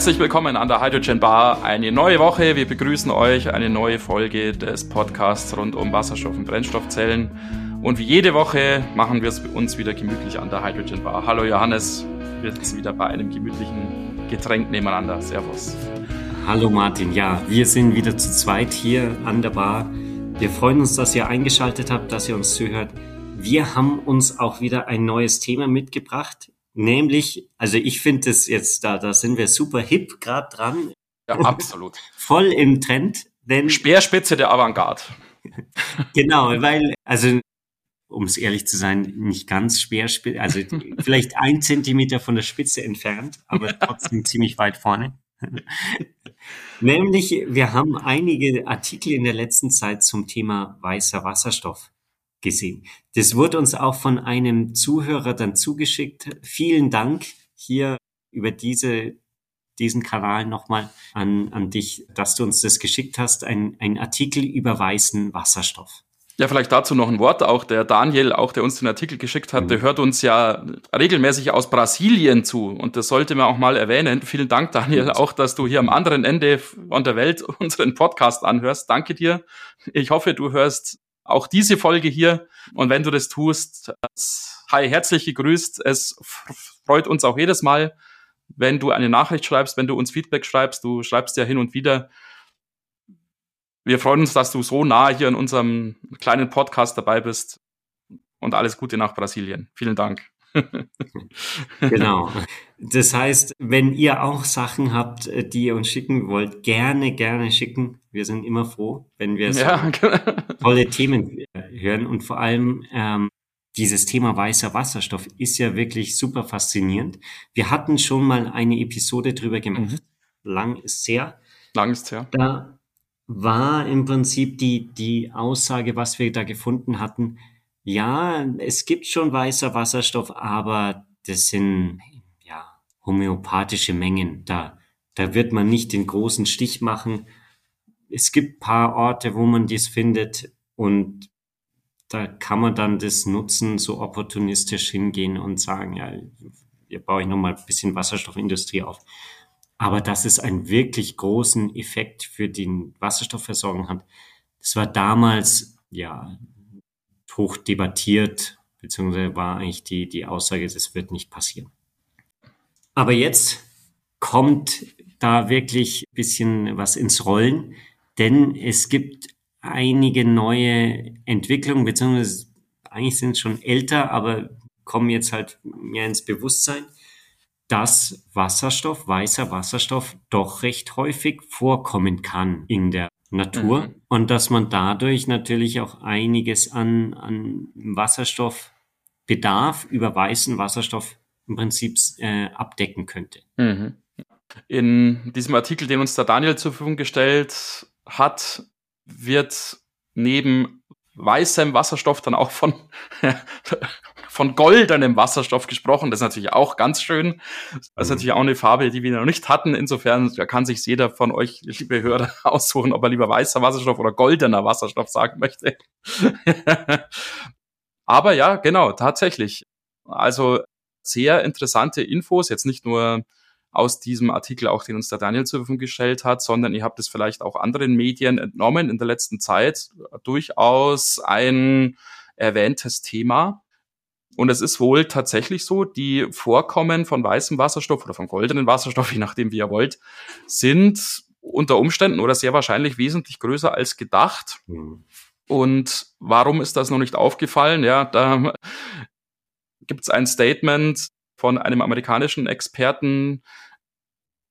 Herzlich willkommen an der Hydrogen Bar. Eine neue Woche. Wir begrüßen euch. Eine neue Folge des Podcasts rund um Wasserstoff- und Brennstoffzellen. Und wie jede Woche machen wir es uns wieder gemütlich an der Hydrogen Bar. Hallo Johannes. Wir sitzen wieder bei einem gemütlichen Getränk nebeneinander. Servus. Hallo Martin. Ja, wir sind wieder zu zweit hier an der Bar. Wir freuen uns, dass ihr eingeschaltet habt, dass ihr uns zuhört. Wir haben uns auch wieder ein neues Thema mitgebracht. Nämlich, also ich finde es jetzt, da, da sind wir super hip gerade dran. Ja, absolut. Voll im Trend. Denn Speerspitze der Avantgarde. genau, weil, also um es ehrlich zu sein, nicht ganz Speerspitze, also vielleicht ein Zentimeter von der Spitze entfernt, aber trotzdem ziemlich weit vorne. Nämlich, wir haben einige Artikel in der letzten Zeit zum Thema weißer Wasserstoff gesehen. Das wurde uns auch von einem Zuhörer dann zugeschickt. Vielen Dank hier über diese, diesen Kanal nochmal an, an dich, dass du uns das geschickt hast, ein, ein Artikel über weißen Wasserstoff. Ja, vielleicht dazu noch ein Wort. Auch der Daniel, auch der uns den Artikel geschickt hat, mhm. der hört uns ja regelmäßig aus Brasilien zu. Und das sollte man auch mal erwähnen. Vielen Dank, Daniel, auch, dass du hier am anderen Ende von der Welt unseren Podcast anhörst. Danke dir. Ich hoffe, du hörst auch diese Folge hier. Und wenn du das tust, hi, herzlich gegrüßt. Es freut uns auch jedes Mal, wenn du eine Nachricht schreibst, wenn du uns Feedback schreibst. Du schreibst ja hin und wieder. Wir freuen uns, dass du so nah hier in unserem kleinen Podcast dabei bist. Und alles Gute nach Brasilien. Vielen Dank. Genau. Das heißt, wenn ihr auch Sachen habt, äh, die ihr uns schicken wollt, gerne, gerne schicken. Wir sind immer froh, wenn wir so ja. Genau. tolle Themen hören. Und vor allem ähm, dieses Thema weißer Wasserstoff ist ja wirklich super faszinierend. Wir hatten schon mal eine Episode drüber gemacht. Mhm. Lang ist her. Lang ist her. Da war im Prinzip die, die Aussage, was wir da gefunden hatten, ja, es gibt schon weißer Wasserstoff, aber das sind ja homöopathische Mengen. Da, da wird man nicht den großen Stich machen. Es gibt paar Orte, wo man dies findet und da kann man dann das nutzen, so opportunistisch hingehen und sagen, ja, hier baue ich nochmal ein bisschen Wasserstoffindustrie auf. Aber dass es einen wirklich großen Effekt für die Wasserstoffversorgung hat, das war damals, ja, hoch debattiert, beziehungsweise war eigentlich die, die Aussage, das wird nicht passieren. Aber jetzt kommt da wirklich ein bisschen was ins Rollen, denn es gibt einige neue Entwicklungen, beziehungsweise eigentlich sind es schon älter, aber kommen jetzt halt mehr ins Bewusstsein, dass Wasserstoff, weißer Wasserstoff doch recht häufig vorkommen kann in der Natur mhm. und dass man dadurch natürlich auch einiges an, an Wasserstoffbedarf über weißen Wasserstoff im Prinzip äh, abdecken könnte. Mhm. In diesem Artikel, den uns der Daniel zur Verfügung gestellt hat, wird neben weißem Wasserstoff dann auch von von goldenem Wasserstoff gesprochen. Das ist natürlich auch ganz schön. Das ist mhm. natürlich auch eine Farbe, die wir noch nicht hatten. Insofern kann sich jeder von euch, liebe Hörer, aussuchen, ob er lieber weißer Wasserstoff oder goldener Wasserstoff sagen möchte. Aber ja, genau, tatsächlich. Also sehr interessante Infos, jetzt nicht nur aus diesem Artikel, auch den uns der Daniel zur Verfügung gestellt hat, sondern ihr habt es vielleicht auch anderen Medien entnommen in der letzten Zeit. Durchaus ein erwähntes Thema. Und es ist wohl tatsächlich so, die Vorkommen von weißem Wasserstoff oder von goldenen Wasserstoff, je nachdem wie ihr wollt, sind unter Umständen oder sehr wahrscheinlich wesentlich größer als gedacht. Mhm. Und warum ist das noch nicht aufgefallen? Ja, da gibt es ein Statement von einem amerikanischen Experten,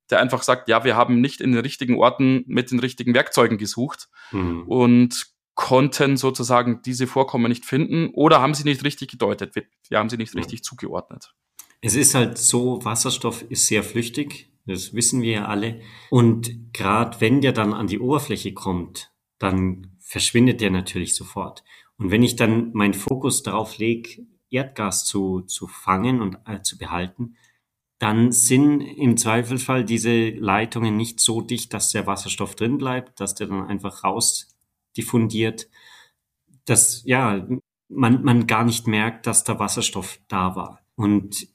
der einfach sagt, ja, wir haben nicht in den richtigen Orten mit den richtigen Werkzeugen gesucht. Mhm. Und konnten sozusagen diese Vorkommen nicht finden oder haben sie nicht richtig gedeutet, wir haben sie nicht richtig zugeordnet. Es ist halt so, Wasserstoff ist sehr flüchtig, das wissen wir ja alle. Und gerade wenn der dann an die Oberfläche kommt, dann verschwindet der natürlich sofort. Und wenn ich dann meinen Fokus darauf lege, Erdgas zu, zu fangen und äh, zu behalten, dann sind im Zweifelsfall diese Leitungen nicht so dicht, dass der Wasserstoff drin bleibt, dass der dann einfach raus diffundiert, dass ja man, man gar nicht merkt, dass da Wasserstoff da war. Und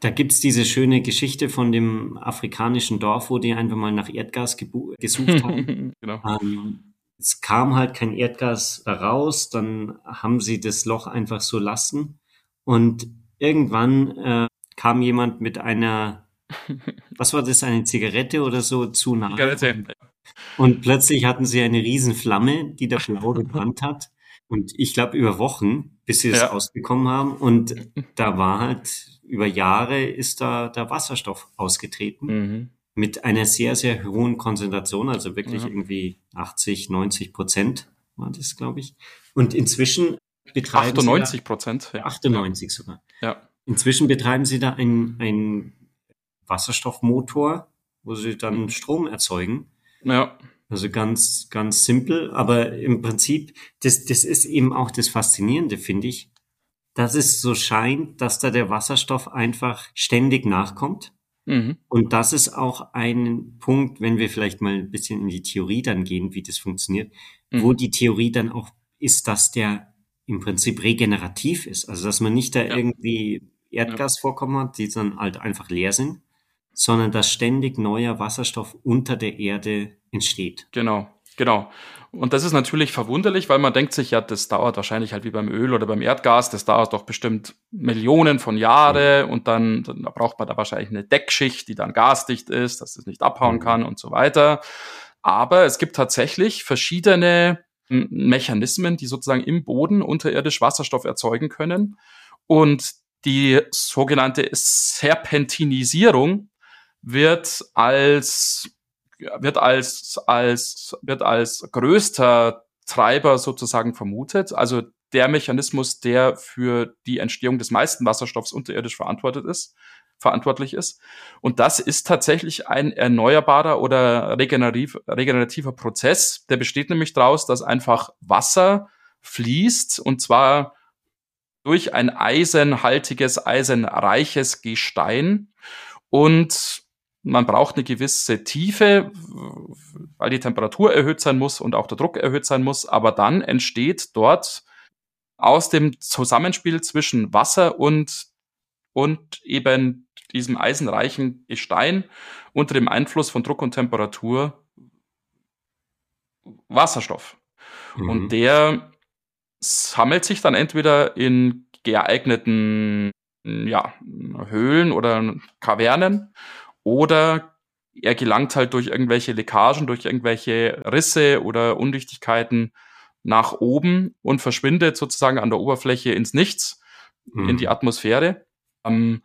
Da gibt's diese schöne Geschichte von dem afrikanischen Dorf, wo die einfach mal nach Erdgas gesucht haben. genau. Ähm, es kam halt kein Erdgas raus, dann haben sie das Loch einfach so lassen und irgendwann äh, kam jemand mit einer, was war das, eine Zigarette oder so zu nahe. Zigarette. Und plötzlich hatten sie eine Riesenflamme, die da blau gebrannt hat. Und ich glaube über Wochen, bis sie es ja. ausbekommen haben. Und da war halt über Jahre ist da der Wasserstoff ausgetreten. Mhm. Mit einer sehr, sehr hohen Konzentration, also wirklich ja. irgendwie 80, 90 Prozent war das, glaube ich. Und inzwischen betreiben 98 Prozent. Ja. 98 sogar. Ja. Inzwischen betreiben sie da einen Wasserstoffmotor, wo sie dann Strom erzeugen. Ja. Also ganz, ganz simpel, aber im Prinzip, das, das ist eben auch das Faszinierende, finde ich, dass es so scheint, dass da der Wasserstoff einfach ständig nachkommt. Mhm. Und das ist auch ein Punkt, wenn wir vielleicht mal ein bisschen in die Theorie dann gehen, wie das funktioniert, mhm. wo die Theorie dann auch ist, dass der im Prinzip regenerativ ist. Also dass man nicht da ja. irgendwie Erdgasvorkommen hat, die dann halt einfach leer sind, sondern dass ständig neuer Wasserstoff unter der Erde entsteht. Genau, genau. Und das ist natürlich verwunderlich, weil man denkt sich, ja, das dauert wahrscheinlich halt wie beim Öl oder beim Erdgas, das dauert doch bestimmt Millionen von Jahren mhm. und dann, dann braucht man da wahrscheinlich eine Deckschicht, die dann gasdicht ist, dass es nicht abhauen mhm. kann und so weiter. Aber es gibt tatsächlich verschiedene Mechanismen, die sozusagen im Boden unterirdisch Wasserstoff erzeugen können. Und die sogenannte Serpentinisierung wird als wird als als wird als größter Treiber sozusagen vermutet. Also der Mechanismus, der für die Entstehung des meisten Wasserstoffs unterirdisch verantwortet ist, verantwortlich ist. Und das ist tatsächlich ein erneuerbarer oder regenerativ, regenerativer Prozess. Der besteht nämlich daraus, dass einfach Wasser fließt und zwar durch ein eisenhaltiges, eisenreiches Gestein. Und man braucht eine gewisse Tiefe, weil die Temperatur erhöht sein muss und auch der Druck erhöht sein muss. Aber dann entsteht dort aus dem Zusammenspiel zwischen Wasser und, und eben diesem eisenreichen Gestein unter dem Einfluss von Druck und Temperatur Wasserstoff. Mhm. Und der sammelt sich dann entweder in geeigneten ja, Höhlen oder Kavernen oder er gelangt halt durch irgendwelche Leckagen, durch irgendwelche Risse oder Undichtigkeiten nach oben und verschwindet sozusagen an der Oberfläche ins Nichts, mhm. in die Atmosphäre. Ähm,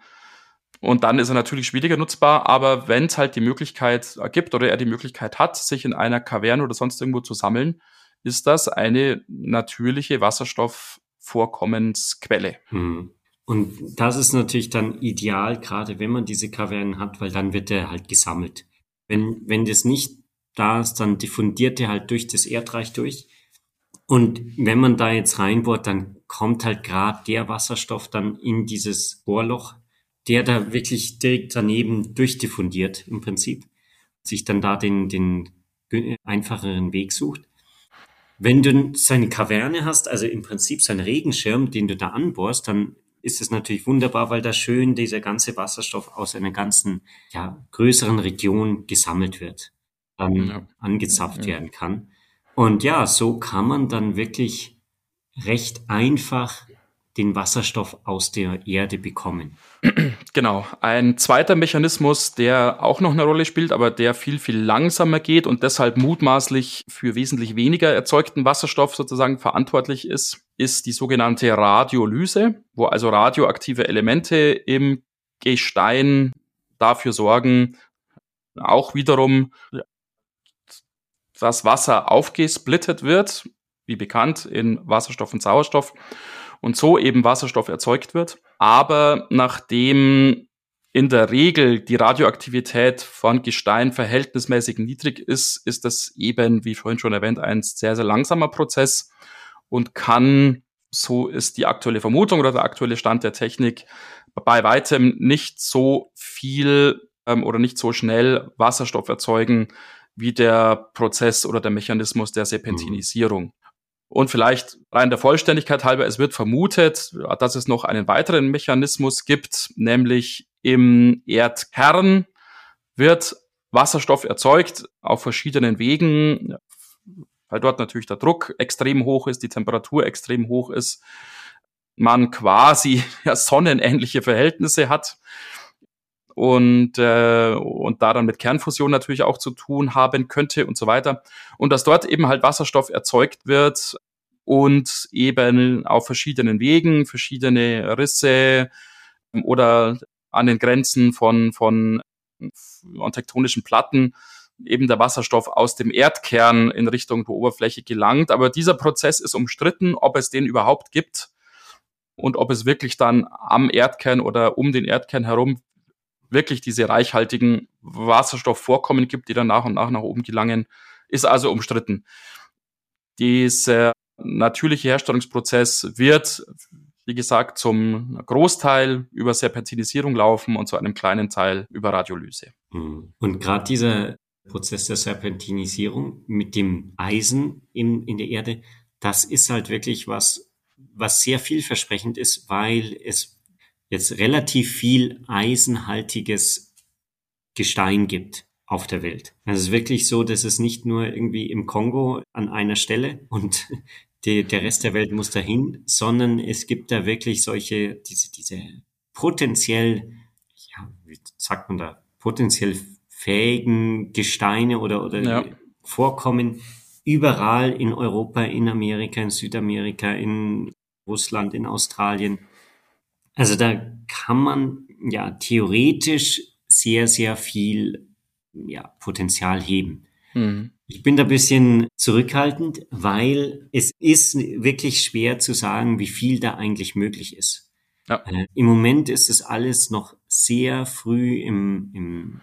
und dann ist er natürlich schwieriger nutzbar, aber wenn es halt die Möglichkeit gibt oder er die Möglichkeit hat, sich in einer Kaverne oder sonst irgendwo zu sammeln, ist das eine natürliche Wasserstoffvorkommensquelle. Hm. Und das ist natürlich dann ideal, gerade wenn man diese Kavernen hat, weil dann wird er halt gesammelt. Wenn, wenn das nicht da ist, dann diffundiert er halt durch das Erdreich durch. Und wenn man da jetzt reinbohrt, dann kommt halt gerade der Wasserstoff dann in dieses Bohrloch, der da wirklich direkt daneben durchdiffundiert im Prinzip, sich dann da den, den einfacheren Weg sucht. Wenn du seine Kaverne hast, also im Prinzip seinen Regenschirm, den du da anbohrst, dann ist es natürlich wunderbar, weil da schön dieser ganze Wasserstoff aus einer ganzen, ja, größeren Region gesammelt wird, dann ja. angezapft ja. werden kann. Und ja, so kann man dann wirklich recht einfach den Wasserstoff aus der Erde bekommen. Genau. Ein zweiter Mechanismus, der auch noch eine Rolle spielt, aber der viel, viel langsamer geht und deshalb mutmaßlich für wesentlich weniger erzeugten Wasserstoff sozusagen verantwortlich ist, ist die sogenannte Radiolyse, wo also radioaktive Elemente im Gestein dafür sorgen, auch wiederum das Wasser aufgesplittet wird, wie bekannt, in Wasserstoff und Sauerstoff und so eben Wasserstoff erzeugt wird. Aber nachdem in der Regel die Radioaktivität von Gestein verhältnismäßig niedrig ist, ist das eben, wie vorhin schon erwähnt, ein sehr, sehr langsamer Prozess und kann, so ist die aktuelle Vermutung oder der aktuelle Stand der Technik, bei weitem nicht so viel ähm, oder nicht so schnell Wasserstoff erzeugen wie der Prozess oder der Mechanismus der Serpentinisierung. Mhm. Und vielleicht rein der Vollständigkeit halber, es wird vermutet, dass es noch einen weiteren Mechanismus gibt, nämlich im Erdkern wird Wasserstoff erzeugt auf verschiedenen Wegen, weil dort natürlich der Druck extrem hoch ist, die Temperatur extrem hoch ist, man quasi ja, sonnenähnliche Verhältnisse hat und, äh, und da dann mit Kernfusion natürlich auch zu tun haben könnte und so weiter. Und dass dort eben halt Wasserstoff erzeugt wird und eben auf verschiedenen Wegen, verschiedene Risse oder an den Grenzen von, von, von tektonischen Platten eben der Wasserstoff aus dem Erdkern in Richtung der Oberfläche gelangt. Aber dieser Prozess ist umstritten, ob es den überhaupt gibt und ob es wirklich dann am Erdkern oder um den Erdkern herum wirklich diese reichhaltigen Wasserstoffvorkommen gibt, die dann nach und nach nach oben gelangen, ist also umstritten. Dieser natürliche Herstellungsprozess wird, wie gesagt, zum Großteil über Serpentinisierung laufen und zu einem kleinen Teil über Radiolyse. Mhm. Und gerade dieser Prozess der Serpentinisierung mit dem Eisen in, in der Erde, das ist halt wirklich was, was sehr vielversprechend ist, weil es jetzt relativ viel eisenhaltiges Gestein gibt auf der Welt. Also es ist wirklich so, dass es nicht nur irgendwie im Kongo an einer Stelle und die, der Rest der Welt muss dahin, sondern es gibt da wirklich solche, diese, diese potenziell, ja, wie sagt man da, potenziell fähigen Gesteine oder, oder ja. Vorkommen überall in Europa, in Amerika, in Südamerika, in Russland, in Australien. Also da kann man ja theoretisch sehr, sehr viel ja, Potenzial heben. Mhm. Ich bin da ein bisschen zurückhaltend, weil es ist wirklich schwer zu sagen, wie viel da eigentlich möglich ist. Ja. Äh, Im Moment ist es alles noch sehr früh im, im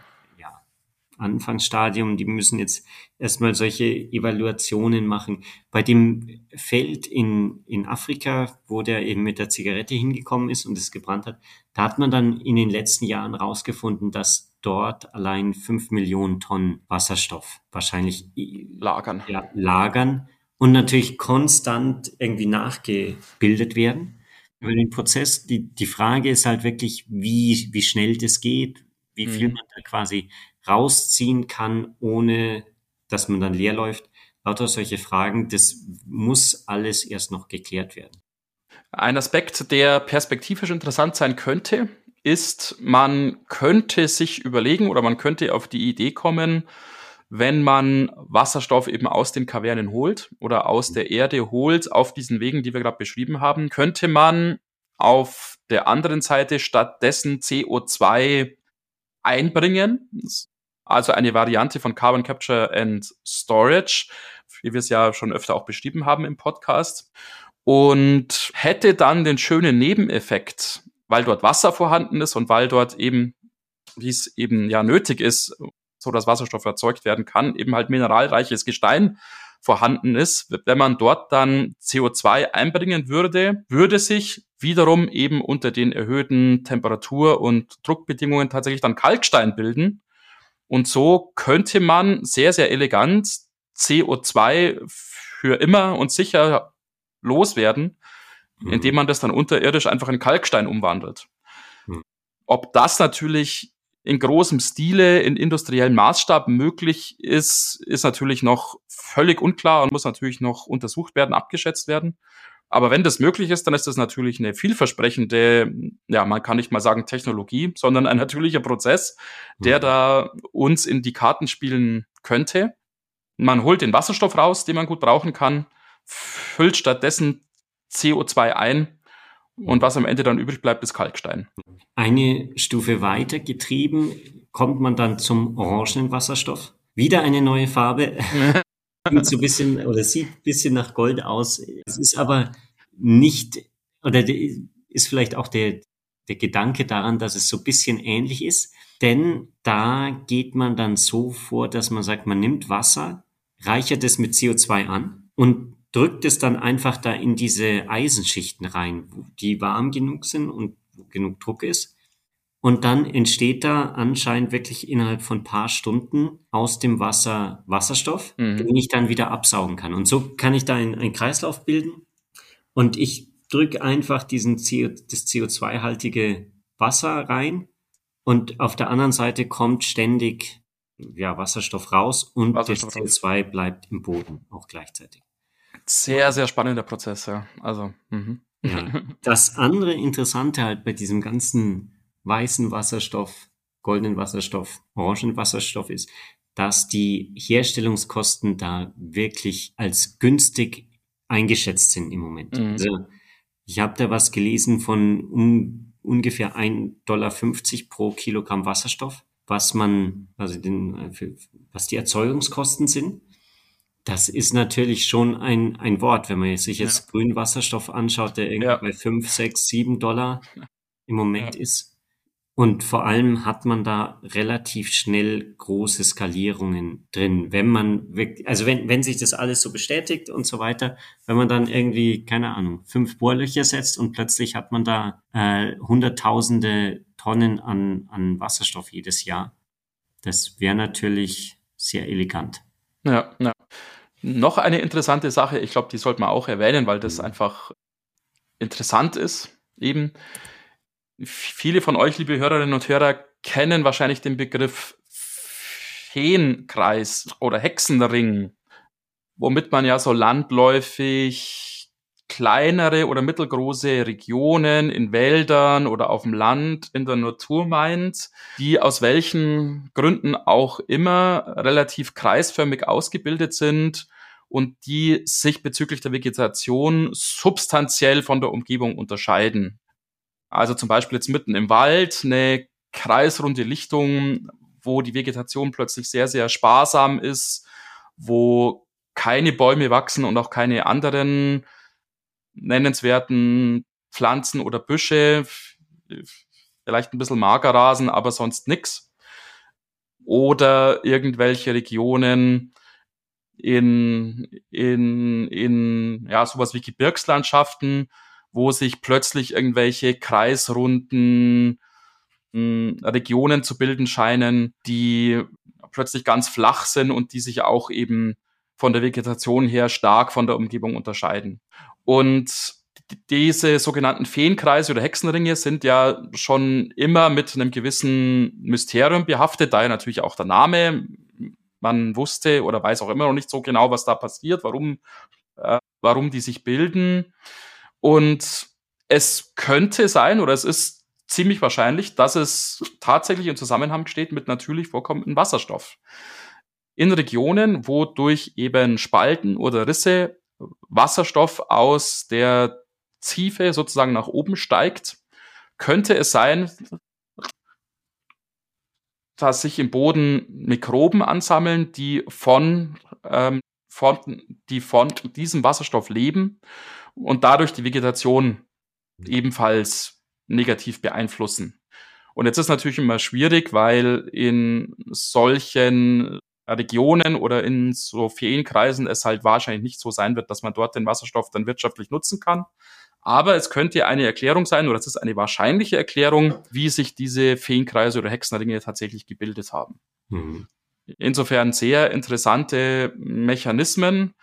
Anfangsstadium. Die müssen jetzt erstmal solche Evaluationen machen. Bei dem Feld in, in Afrika, wo der eben mit der Zigarette hingekommen ist und es gebrannt hat, da hat man dann in den letzten Jahren rausgefunden, dass dort allein fünf Millionen Tonnen Wasserstoff wahrscheinlich lagern. Ja, lagern und natürlich konstant irgendwie nachgebildet werden. Über den Prozess, die, die Frage ist halt wirklich, wie, wie schnell das geht, wie viel mhm. man da quasi rausziehen kann, ohne dass man dann leer läuft. Lauter solche Fragen, das muss alles erst noch geklärt werden. Ein Aspekt, der perspektivisch interessant sein könnte, ist, man könnte sich überlegen oder man könnte auf die Idee kommen, wenn man Wasserstoff eben aus den Kavernen holt oder aus der Erde holt, auf diesen Wegen, die wir gerade beschrieben haben, könnte man auf der anderen Seite stattdessen CO2 einbringen. Also eine Variante von Carbon Capture and Storage, wie wir es ja schon öfter auch beschrieben haben im Podcast. Und hätte dann den schönen Nebeneffekt, weil dort Wasser vorhanden ist und weil dort eben, wie es eben ja nötig ist, so dass Wasserstoff erzeugt werden kann, eben halt mineralreiches Gestein vorhanden ist. Wenn man dort dann CO2 einbringen würde, würde sich wiederum eben unter den erhöhten Temperatur- und Druckbedingungen tatsächlich dann Kalkstein bilden. Und so könnte man sehr, sehr elegant CO2 für immer und sicher loswerden mhm. indem man das dann unterirdisch einfach in Kalkstein umwandelt. Mhm. Ob das natürlich in großem Stile, in industriellem Maßstab möglich ist, ist natürlich noch völlig unklar und muss natürlich noch untersucht werden, abgeschätzt werden. Aber wenn das möglich ist, dann ist das natürlich eine vielversprechende, ja, man kann nicht mal sagen Technologie, sondern ein natürlicher Prozess, der mhm. da uns in die Karten spielen könnte. Man holt den Wasserstoff raus, den man gut brauchen kann, füllt stattdessen CO2 ein und was am Ende dann übrig bleibt, ist Kalkstein. Eine Stufe weiter getrieben kommt man dann zum orangenen Wasserstoff. Wieder eine neue Farbe. sieht so ein bisschen oder sieht ein bisschen nach Gold aus. Es ist aber nicht oder ist vielleicht auch der, der Gedanke daran, dass es so ein bisschen ähnlich ist. Denn da geht man dann so vor, dass man sagt, man nimmt Wasser, reichert es mit CO2 an und drückt es dann einfach da in diese Eisenschichten rein, die warm genug sind und genug Druck ist. Und dann entsteht da anscheinend wirklich innerhalb von paar Stunden aus dem Wasser Wasserstoff, mhm. den ich dann wieder absaugen kann. Und so kann ich da einen, Kreislauf bilden. Und ich drücke einfach diesen CO, das CO2-haltige Wasser rein Und auf der anderen Seite kommt ständig ja, Wasserstoff raus und Wasserstoff das CO2 raus. bleibt im Boden auch gleichzeitig. Sehr, sehr spannender Prozess, ja. Also, mhm. ja. Das andere Interessante halt bei diesem ganzen weißen Wasserstoff, goldenen Wasserstoff, orangen Wasserstoff ist, dass die Herstellungskosten da wirklich als günstig eingeschätzt sind im Moment. Mhm. Also ich habe da was gelesen von um, ungefähr 1,50 Dollar pro Kilogramm Wasserstoff, was man, also den, was die Erzeugungskosten sind. Das ist natürlich schon ein, ein Wort, wenn man sich jetzt ja. grünen Wasserstoff anschaut, der irgendwie ja. bei 5, 6, 7 Dollar im Moment ja. ist. Und vor allem hat man da relativ schnell große Skalierungen drin. Wenn man wirklich, also wenn, wenn sich das alles so bestätigt und so weiter, wenn man dann irgendwie, keine Ahnung, fünf Bohrlöcher setzt und plötzlich hat man da äh, hunderttausende Tonnen an, an Wasserstoff jedes Jahr. Das wäre natürlich sehr elegant. Ja, ja. Noch eine interessante Sache, ich glaube, die sollte man auch erwähnen, weil das einfach interessant ist, eben Viele von euch, liebe Hörerinnen und Hörer, kennen wahrscheinlich den Begriff Feenkreis oder Hexenring, womit man ja so landläufig kleinere oder mittelgroße Regionen in Wäldern oder auf dem Land in der Natur meint, die aus welchen Gründen auch immer relativ kreisförmig ausgebildet sind und die sich bezüglich der Vegetation substanziell von der Umgebung unterscheiden. Also zum Beispiel jetzt mitten im Wald eine kreisrunde Lichtung, wo die Vegetation plötzlich sehr, sehr sparsam ist, wo keine Bäume wachsen und auch keine anderen nennenswerten Pflanzen oder Büsche, vielleicht ein bisschen Magerrasen, aber sonst nix. Oder irgendwelche Regionen in, in, in ja, sowas wie Gebirgslandschaften, wo sich plötzlich irgendwelche kreisrunden mh, hm, Regionen zu bilden scheinen, die plötzlich ganz flach sind und die sich auch eben von der Vegetation her stark von der Umgebung unterscheiden. Und diese sogenannten Feenkreise oder Hexenringe sind ja schon immer mit einem gewissen Mysterium behaftet, daher natürlich auch der Name. Man wusste oder weiß auch immer noch nicht so genau, was da passiert, warum, äh, warum die sich bilden. Und es könnte sein, oder es ist ziemlich wahrscheinlich, dass es tatsächlich im Zusammenhang steht mit natürlich vorkommendem Wasserstoff. In Regionen, wo durch eben Spalten oder Risse Wasserstoff aus der Tiefe sozusagen nach oben steigt, könnte es sein, dass sich im Boden Mikroben ansammeln, die von, ähm, von, die von diesem Wasserstoff leben und dadurch die Vegetation ebenfalls negativ beeinflussen. Und jetzt ist natürlich immer schwierig, weil in solchen Regionen oder in so Feenkreisen es halt wahrscheinlich nicht so sein wird, dass man dort den Wasserstoff dann wirtschaftlich nutzen kann. Aber es könnte eine Erklärung sein, oder es ist eine wahrscheinliche Erklärung, wie sich diese Feenkreise oder Hexenringe tatsächlich gebildet haben. Mhm. Insofern sehr interessante Mechanismen,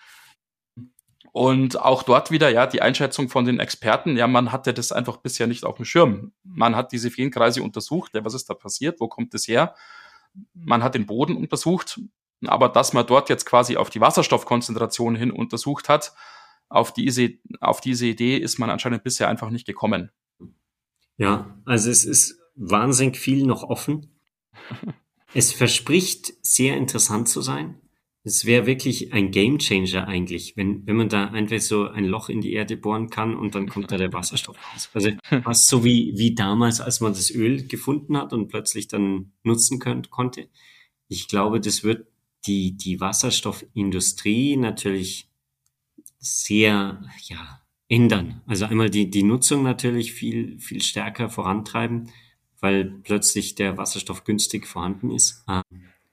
und auch dort wieder, ja, die Einschätzung von den Experten, ja, man hatte das einfach bisher nicht auf dem Schirm. Man hat diese Feenkreise untersucht, ja, was ist da passiert, wo kommt das her? Man hat den Boden untersucht, aber dass man dort jetzt quasi auf die Wasserstoffkonzentration hin untersucht hat, auf diese, auf diese Idee ist man anscheinend bisher einfach nicht gekommen. Ja, also es ist wahnsinnig viel noch offen. es verspricht sehr interessant zu sein. Es wäre wirklich ein Gamechanger eigentlich, wenn, wenn man da einfach so ein Loch in die Erde bohren kann und dann kommt da der Wasserstoff raus. Also fast so wie, wie damals, als man das Öl gefunden hat und plötzlich dann nutzen könnt, konnte. Ich glaube, das wird die, die Wasserstoffindustrie natürlich sehr, ja, ändern. Also einmal die, die Nutzung natürlich viel, viel stärker vorantreiben, weil plötzlich der Wasserstoff günstig vorhanden ist.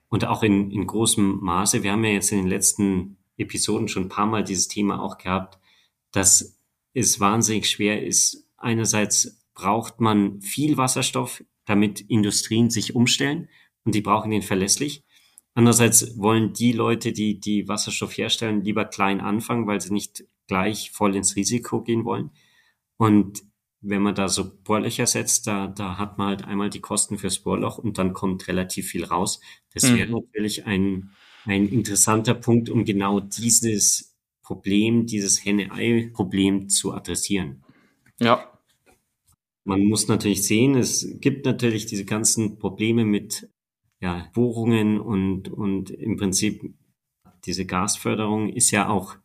Und auch in, in großem Maße. Wir haben ja jetzt in den letzten Episoden schon ein paar Mal dieses Thema auch gehabt, dass es wahnsinnig schwer ist. Einerseits braucht man viel Wasserstoff, damit Industrien sich umstellen und die brauchen den verlässlich. Andererseits wollen die Leute, die die Wasserstoff herstellen, lieber klein anfangen, weil sie nicht gleich voll ins Risiko gehen wollen. Und wenn man da so Bohrlöcher setzt, da, da hat man halt einmal die Kosten fürs Bohrloch und dann kommt relativ viel raus. Das mhm. wäre natürlich ein, ein interessanter Punkt, um genau dieses Problem, dieses Henne-Ei-Problem zu adressieren. Ja. Man muss natürlich sehen, es gibt natürlich diese ganzen Probleme mit ja, Bohrungen und, und im Prinzip diese Gasförderung ist ja auch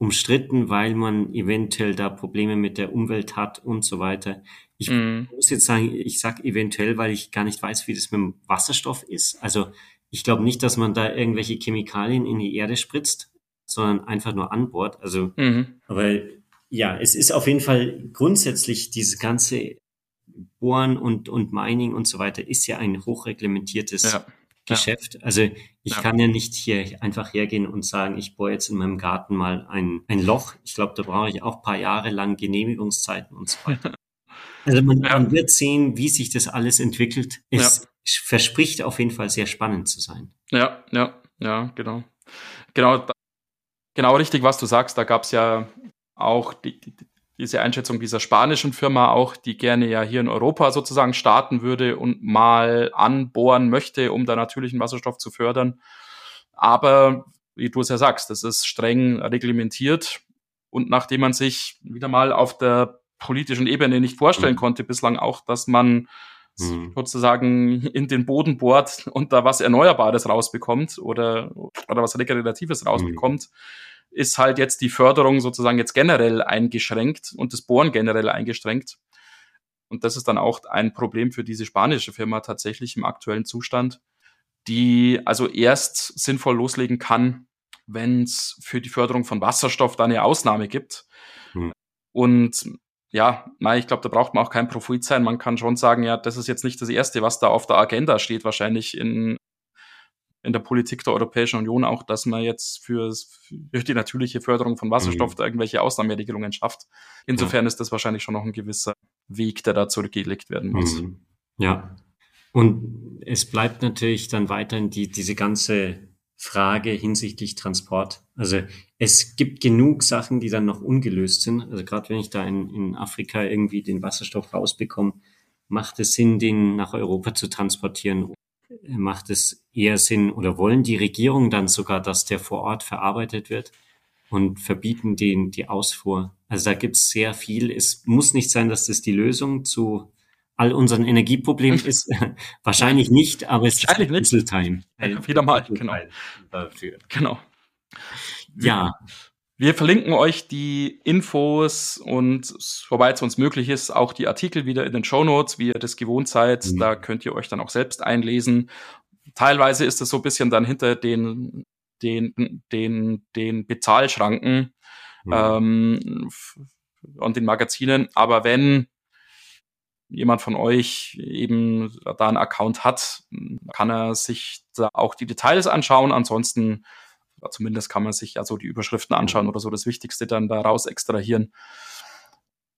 umstritten, weil man eventuell da Probleme mit der Umwelt hat und so weiter. Ich mm. muss jetzt sagen, ich sag eventuell, weil ich gar nicht weiß, wie das mit dem Wasserstoff ist. Also ich glaube nicht, dass man da irgendwelche Chemikalien in die Erde spritzt, sondern einfach nur anbohrt. Also, mm. aber ja, es ist auf jeden Fall grundsätzlich diese ganze Bohren und, und Mining und so weiter ist ja ein hochreglementiertes ja. Geschäft. Ja. Also ich ja. kann ja nicht hier einfach hergehen und sagen, ich bohre jetzt in meinem Garten mal ein, ein Loch. Ich glaube, da brauche ich auch ein paar Jahre lang Genehmigungszeiten und so weiter. Also man, ja. man, wird sehen, wie sich das alles entwickelt. Es verspricht auf jeden Fall sehr spannend zu sein. Ja, ja, ja, genau. Genau, genau richtig, was du sagst. Da gab es ja auch die, die, diese Einschätzung dieser spanischen Firma auch, die gerne ja hier in Europa sozusagen starten würde und mal anbohren möchte, um da natürlichen Wasserstoff zu fördern. Aber wie du es ja sagst, das ist streng reglementiert. Und nachdem man sich wieder mal auf der politischen Ebene nicht vorstellen mhm. konnte, bislang auch, dass man mhm. sozusagen in den Boden bohrt und da was Erneuerbares rausbekommt oder, oder was Regeneratives rausbekommt, mhm ist halt jetzt die Förderung sozusagen jetzt generell eingeschränkt und das Bohren generell eingeschränkt. Und das ist dann auch ein Problem für diese spanische Firma tatsächlich im aktuellen Zustand, die also erst sinnvoll loslegen kann, wenn es für die Förderung von Wasserstoff da eine Ausnahme gibt. Hm. Und ja, nein, ich glaube, da braucht man auch kein Prophet sein. Man kann schon sagen, ja, das ist jetzt nicht das Erste, was da auf der Agenda steht, wahrscheinlich in in der Politik der Europäischen Union auch, dass man jetzt für, für die natürliche Förderung von Wasserstoff mhm. irgendwelche Ausnahmeregelungen schafft. Insofern ja. ist das wahrscheinlich schon noch ein gewisser Weg, der da zurückgelegt werden muss. Mhm. Ja. Und es bleibt natürlich dann weiterhin die, diese ganze Frage hinsichtlich Transport. Also es gibt genug Sachen, die dann noch ungelöst sind. Also gerade wenn ich da in, in Afrika irgendwie den Wasserstoff rausbekomme, macht es Sinn, den nach Europa zu transportieren macht es eher Sinn oder wollen die Regierungen dann sogar, dass der vor Ort verarbeitet wird und verbieten den die Ausfuhr? Also da gibt es sehr viel. Es muss nicht sein, dass das die Lösung zu all unseren Energieproblemen ist. Wahrscheinlich nicht, aber es Wahrscheinlich ist ein Time. Ja, wieder mal, genau. Dafür. Genau. Ja. Wir verlinken euch die Infos und soweit es uns möglich ist, auch die Artikel wieder in den Show Notes, wie ihr das gewohnt seid. Mhm. Da könnt ihr euch dann auch selbst einlesen. Teilweise ist es so ein bisschen dann hinter den, den, den, den Bezahlschranken mhm. ähm, und den Magazinen. Aber wenn jemand von euch eben da einen Account hat, kann er sich da auch die Details anschauen. Ansonsten zumindest kann man sich ja so die Überschriften anschauen oder so das Wichtigste dann daraus extrahieren.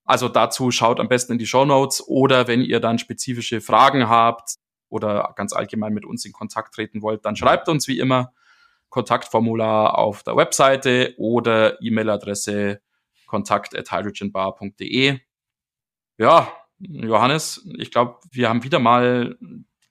Also dazu schaut am besten in die Show Notes oder wenn ihr dann spezifische Fragen habt oder ganz allgemein mit uns in Kontakt treten wollt, dann schreibt uns wie immer Kontaktformular auf der Webseite oder E-Mail-Adresse kontakt@hydrogenbar.de. Ja, Johannes, ich glaube, wir haben wieder mal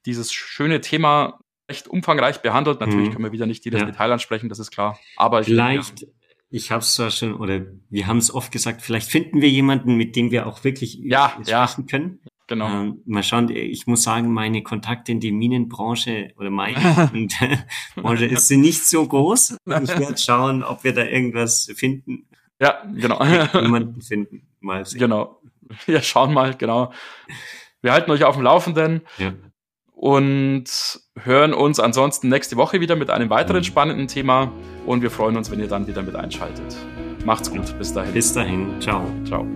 dieses schöne Thema recht umfangreich behandelt. Natürlich mhm. können wir wieder nicht jedes ja. Detail ansprechen, das ist klar. Aber vielleicht, ich habe es zwar schon, oder wir haben es oft gesagt, vielleicht finden wir jemanden, mit dem wir auch wirklich ja, sprechen ja. können. Genau. Ähm, mal schauen, ich muss sagen, meine Kontakte in die Minenbranche oder meine Branche ist sie nicht so groß. Ich werde schauen, ob wir da irgendwas finden. Ja, genau. Jemanden finden. Mal sehen. Genau. Wir schauen mal, genau. Wir halten euch auf dem Laufenden. Ja und hören uns ansonsten nächste Woche wieder mit einem weiteren mhm. spannenden Thema und wir freuen uns, wenn ihr dann wieder mit einschaltet. Macht's gut, bis dahin. Bis dahin, ciao. Ciao.